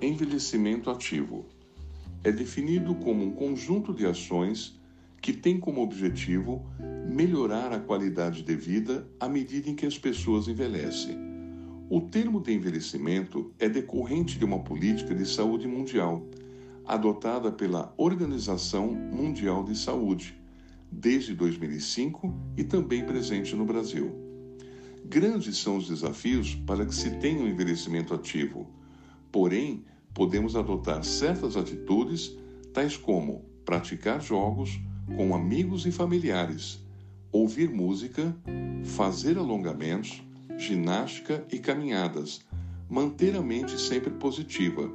Envelhecimento ativo é definido como um conjunto de ações que tem como objetivo melhorar a qualidade de vida à medida em que as pessoas envelhecem. O termo de envelhecimento é decorrente de uma política de saúde mundial adotada pela Organização Mundial de Saúde desde 2005 e também presente no Brasil. Grandes são os desafios para que se tenha um envelhecimento ativo, porém, podemos adotar certas atitudes, tais como praticar jogos com amigos e familiares, ouvir música, fazer alongamentos, ginástica e caminhadas, manter a mente sempre positiva.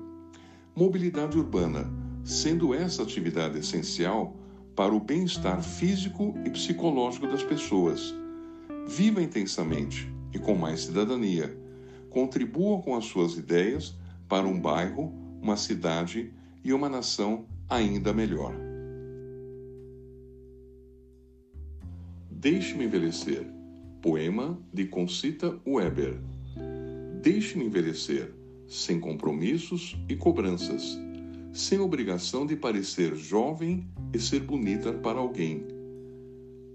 Mobilidade urbana, sendo essa atividade essencial para o bem-estar físico e psicológico das pessoas. Viva intensamente e com mais cidadania. Contribua com as suas ideias para um bairro, uma cidade e uma nação ainda melhor. Deixe-me envelhecer. Poema de Concita Weber. Deixe-me envelhecer, sem compromissos e cobranças, sem obrigação de parecer jovem e ser bonita para alguém.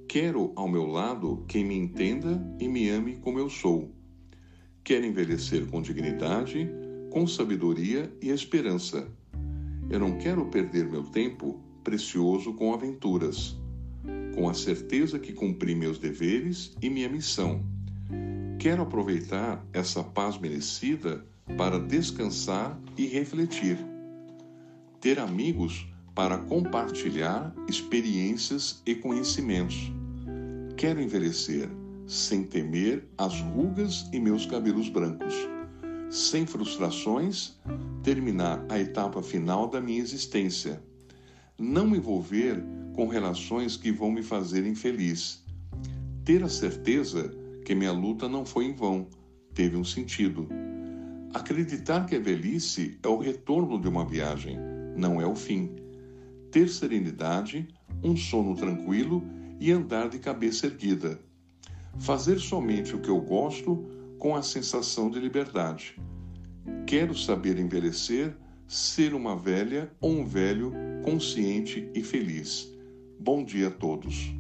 Quero ao meu lado quem me entenda e me ame como eu sou. Quero envelhecer com dignidade, com sabedoria e esperança. Eu não quero perder meu tempo precioso com aventuras, com a certeza que cumpri meus deveres e minha missão. Quero aproveitar essa paz merecida para descansar e refletir. Ter amigos para compartilhar experiências e conhecimentos. Quero envelhecer sem temer as rugas e meus cabelos brancos sem frustrações, terminar a etapa final da minha existência. Não me envolver com relações que vão me fazer infeliz. Ter a certeza que minha luta não foi em vão, teve um sentido. Acreditar que a velhice é o retorno de uma viagem, não é o fim. Ter serenidade, um sono tranquilo e andar de cabeça erguida. Fazer somente o que eu gosto com a sensação de liberdade. Quero saber envelhecer, ser uma velha ou um velho consciente e feliz. Bom dia a todos.